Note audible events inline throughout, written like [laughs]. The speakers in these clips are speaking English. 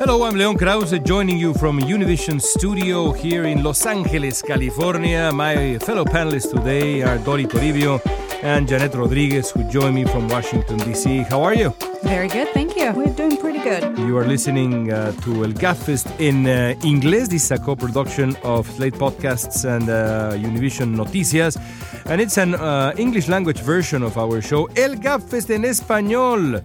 Hello, I'm Leon Krauze, joining you from Univision Studio here in Los Angeles, California. My fellow panelists today are Dori Toribio and Janet Rodriguez, who join me from Washington, D.C. How are you? Very good, thank you. We're doing pretty good. You are listening uh, to El Gabfest in uh, English. This is a co production of Slate Podcasts and uh, Univision Noticias. And it's an uh, English language version of our show, El Gabfest en Español.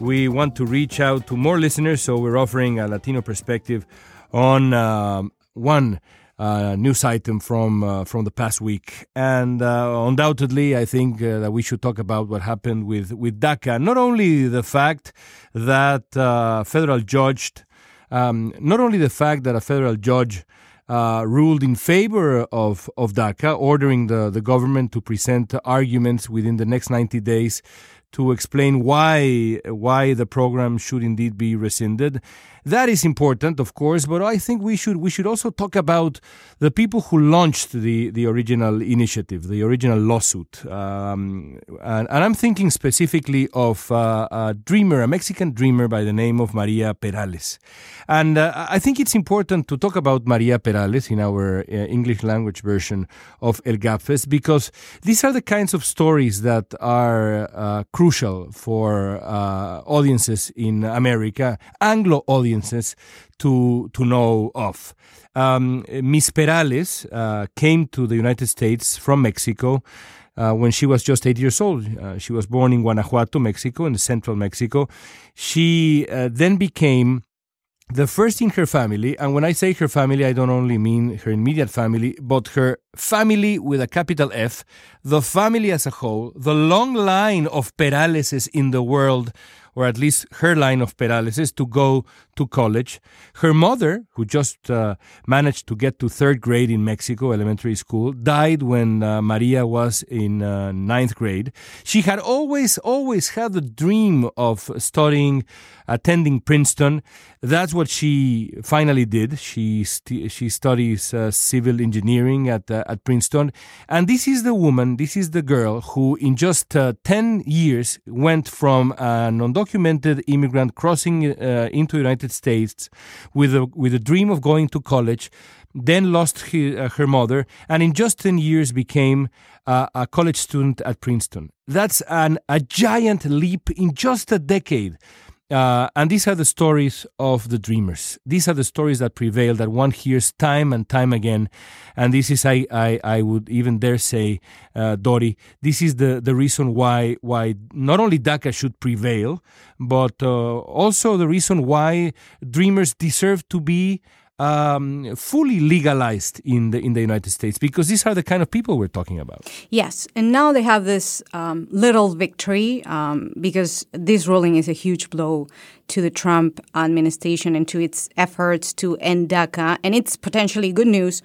We want to reach out to more listeners, so we're offering a Latino perspective on um, one uh, news item from uh, from the past week, and uh, undoubtedly, I think uh, that we should talk about what happened with with DACA. Not only the fact that uh, federal judge, um, not only the fact that a federal judge. Uh, ruled in favor of, of DACA, ordering the, the government to present arguments within the next 90 days to explain why why the program should indeed be rescinded. That is important, of course, but I think we should we should also talk about the people who launched the, the original initiative, the original lawsuit, um, and, and, I'm thinking specifically of uh, a dreamer, a Mexican dreamer by the name of Maria Perales, and uh, I think it's important to talk about Maria Perales in our uh, English language version of El Gabfest because these are the kinds of stories that are uh, crucial for uh, audiences in America, Anglo audiences audiences to to know of. Um, Miss Perales uh, came to the United States from Mexico. Uh, when she was just eight years old. Uh, she was born in Guanajuato, Mexico, in central Mexico. She uh, then became the first in her family, and when I say her family, I don't only mean her immediate family, but her family with a capital F, the family as a whole, the long line of Peraleses in the world or at least her line of Peraleses, to go to college. Her mother, who just uh, managed to get to third grade in Mexico elementary school, died when uh, Maria was in uh, ninth grade. She had always, always had the dream of studying, attending Princeton. That's what she finally did. She st- she studies uh, civil engineering at uh, at Princeton, and this is the woman, this is the girl who, in just uh, ten years, went from an undocumented immigrant crossing into the United States with a with a dream of going to college, then lost uh, her mother, and in just 10 years became uh, a college student at Princeton. That's an, a giant leap in just a decade. Uh, and these are the stories of the dreamers. These are the stories that prevail, that one hears time and time again. And this is, I, I, I would even dare say, uh, Dori, this is the, the reason why, why not only DACA should prevail, but uh, also the reason why dreamers deserve to be um, fully legalized in the in the United States because these are the kind of people we're talking about. Yes, and now they have this um, little victory um, because this ruling is a huge blow to the Trump administration and to its efforts to end DACA, and it's potentially good news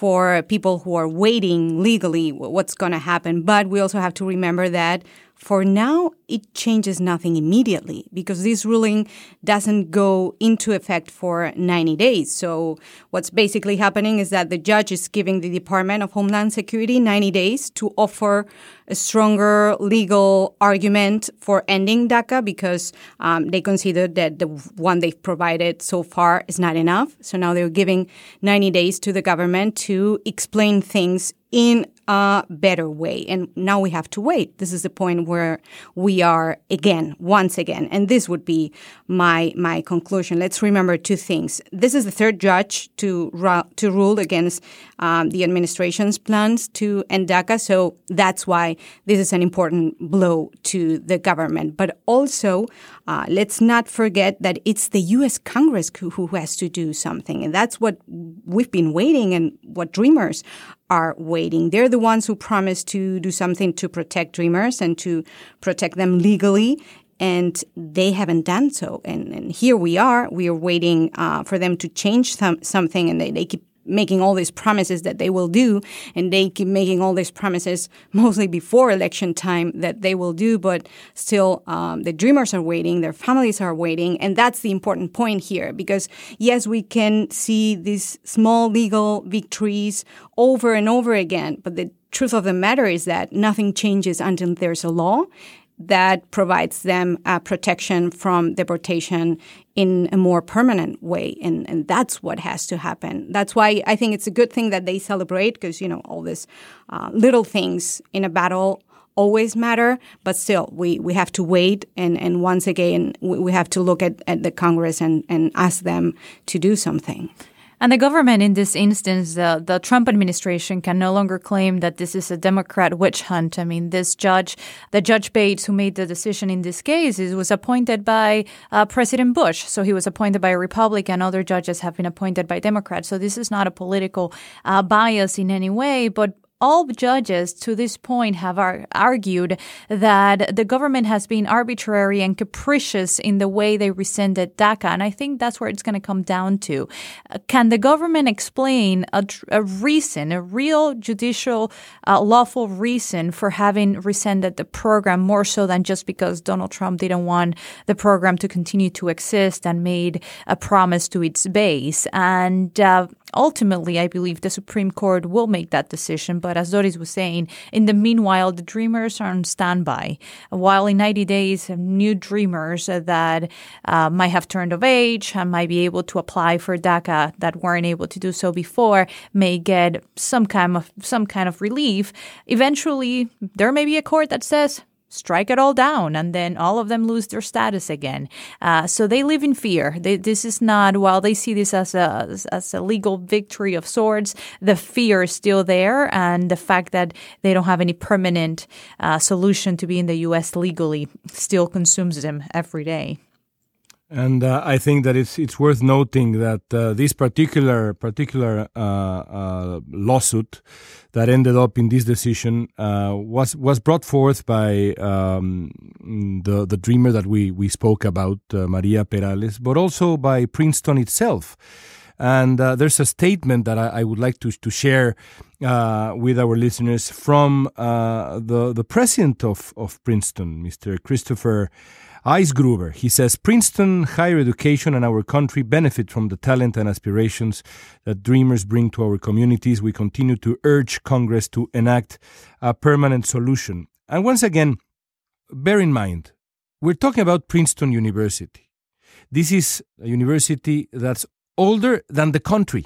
for people who are waiting legally what's going to happen. But we also have to remember that for now, it changes nothing immediately because this ruling doesn't go into effect for 90 days. So, what's basically happening is that the judge is giving the Department of Homeland Security 90 days to offer a stronger legal argument for ending DACA because um, they consider that the one they've provided so far is not enough. So now they're giving 90 days to the government to explain things in a better way. And now we have to wait. This is the point where we are again, once again. And this would be my my conclusion. Let's remember two things. This is the third judge to to rule against um, the administration's plans to end DACA. So that's why this is an important blow to the government. But also, uh, let's not forget that it's the U.S. Congress who, who has to do something, and that's what we've been waiting and what Dreamers are waiting. They're the ones who promised to do something to protect dreamers and to protect them legally. And they haven't done so. And, and here we are. We are waiting uh, for them to change some, something, and they, they keep making all these promises that they will do, and they keep making all these promises [laughs] mostly before election time that they will do, but still um, the dreamers are waiting, their families are waiting, and that's the important point here because yes, we can see these small legal victories over and over again, but the truth of the matter is that nothing changes until there's a law that provides them uh, protection from deportation in a more permanent way. And, and that's what has to happen. That's why I think it's a good thing that they celebrate because, you know, all these uh, little things in a battle always matter, but still, we, we have to wait. And, and once again, we, we have to look at, at the Congress and, and ask them to do something. And the government, in this instance, uh, the Trump administration can no longer claim that this is a Democrat witch hunt. I mean, this judge, the Judge Bates, who made the decision in this case, was appointed by uh, President Bush. So he was appointed by a Republican. Other judges have been appointed by Democrats. So this is not a political uh, bias in any way, but all judges to this point have ar- argued that the government has been arbitrary and capricious in the way they rescinded DACA. And I think that's where it's going to come down to. Uh, can the government explain a, a reason, a real judicial, uh, lawful reason for having rescinded the program more so than just because Donald Trump didn't want the program to continue to exist and made a promise to its base? And uh, ultimately, I believe the Supreme Court will make that decision. But as Doris was saying, in the meanwhile, the dreamers are on standby. While in 90 days, new dreamers that uh, might have turned of age and might be able to apply for DACA that weren't able to do so before may get some kind of some kind of relief. Eventually, there may be a court that says strike it all down and then all of them lose their status again. Uh, so they live in fear. They, this is not while they see this as a as a legal victory of sorts the fear is still there and the fact that they don't have any permanent uh, solution to be in the us legally still consumes them every day and uh, I think that it's it's worth noting that uh, this particular particular uh, uh lawsuit that ended up in this decision uh, was was brought forth by um, the the dreamer that we we spoke about, uh, Maria Perales, but also by Princeton itself. And there's a statement that I, I, would like to to share with our listeners from the the president of of Princeton, Mr. Christopher. Eisgruber, he says Princeton higher education and our country benefit from the talent and aspirations that dreamers bring to our communities. We continue to urge Congress to enact a permanent solution. And once again, bear in mind, we're talking about Princeton University. This is a university that's older than the country.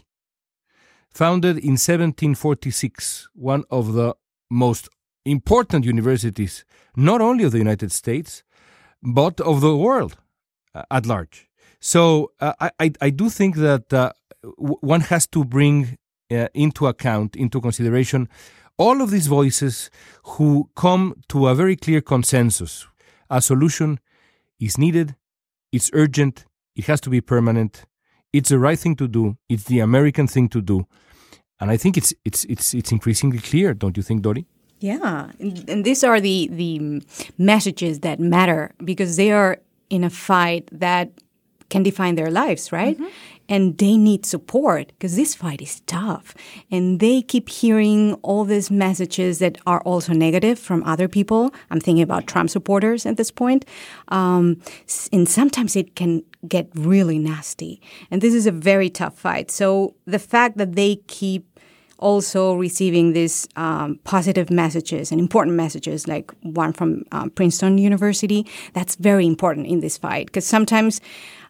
Founded in 1746, one of the most important universities, not only of the United States, but of the world uh, at large. So uh, I, I do think that uh, one has to bring into account, into consideration, all of these voices who come to a very clear consensus. A solution is needed, it's urgent, it has to be permanent, it's the right thing to do, it's the American thing to do. And I think it's, it's, it's, it's increasingly clear, don't you think, Dori? Yeah, and these are the the messages that matter because they are in a fight that can define their lives, right? Mm-hmm. And they need support because this fight is tough. And they keep hearing all these messages that are also negative from other people. I'm thinking about Trump supporters at this point. Um, and sometimes it can get really nasty. And this is a very tough fight. So the fact that they keep also receiving these um, positive messages and important messages, like one from um, Princeton University. That's very important in this fight because sometimes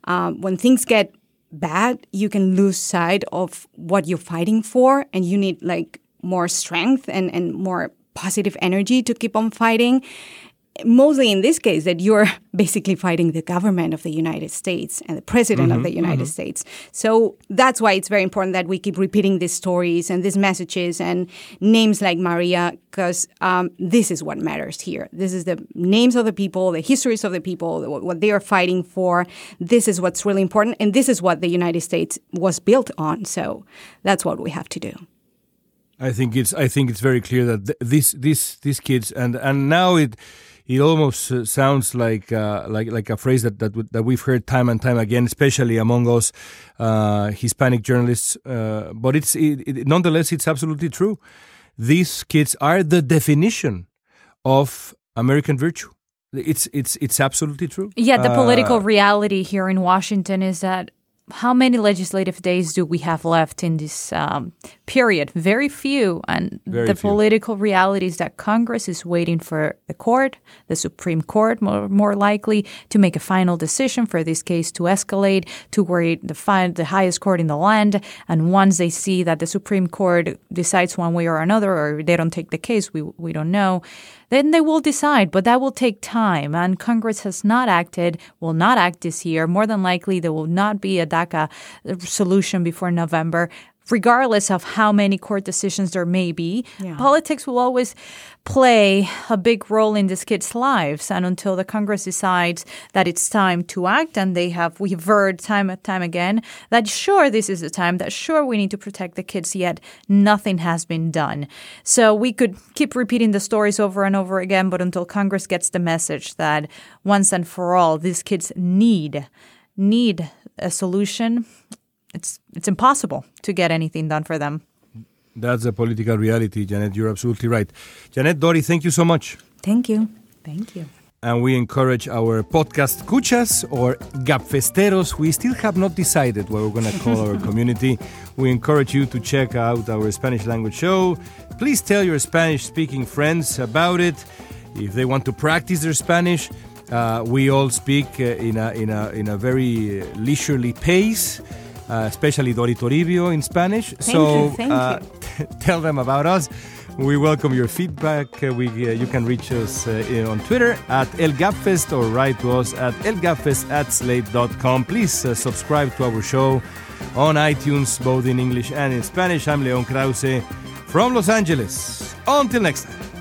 um, when things get bad, you can lose sight of what you're fighting for, and you need like more strength and, and more positive energy to keep on fighting mostly in this case that you're [laughs] basically fighting the government of the United States and the president mm-hmm, of the United mm-hmm. States. So that's why it's very important that we keep repeating these stories and these messages and names like Maria, because um, this is what matters here. This is the names of the people, the histories of the people, what they are fighting for. This is what's really important, and this is what the United States was built on. So that's what we have to do. I think it's I think it's very clear that th- these these these kids and and now it it almost uh, sounds like uh, like like a phrase that that, that we've heard time and time again, especially among us uh, Hispanic journalists. Uh, but it's it, it, nonetheless it's absolutely true. These kids are the definition of American virtue. It's it's it's absolutely true. Yeah, the political uh, reality here in Washington is that how many legislative days do we have left in this um, period? Very few. And Very the few. political reality is that Congress is waiting for the court, the Supreme Court, more, more likely, to make a final decision for this case to escalate to where the, fi- the highest court in the land. And once they see that the Supreme Court decides one way or another, or they don't take the case, we, we don't know, then they will decide. But that will take time. And Congress has not acted, will not act this year. More than likely, there will not be a DACA solution before November. Regardless of how many court decisions there may be, Yeah. politics will always play a big role in these kids' lives. And until the Congress decides that it's time to act, and they have, we've heard time and time again that sure, this is the time, that sure, we need to protect the kids, yet nothing has been done. So we could keep repeating the stories over and over again, but until Congress gets the message that once and for all, these kids need, need a solution, it's, it's impossible to get anything done for them. That's a political reality, Janet. You're absolutely right. Janet Dori, thank you so much. Thank you. Thank you. And we encourage our podcast escuchas or gabfesteros. We still have not decided what we're going to call our [laughs] community. We encourage you to check out our Spanish language show. Please tell your Spanish speaking friends about it. If they want to practice their Spanish, uh, we all speak uh, in, a, in, a, in a very uh, leisurely pace. Uh, especially Dori Toribio in Spanish. so you, thank uh, [laughs] tell them about us. We welcome your feedback. Uh, we, uh, you can reach us uh, on Twitter at El ElGabFest or write to us at elgabfest at slate.com. Please uh, subscribe to our show on iTunes, both in English and in Spanish. I'm Leon Krauze from Los Angeles. Until next time.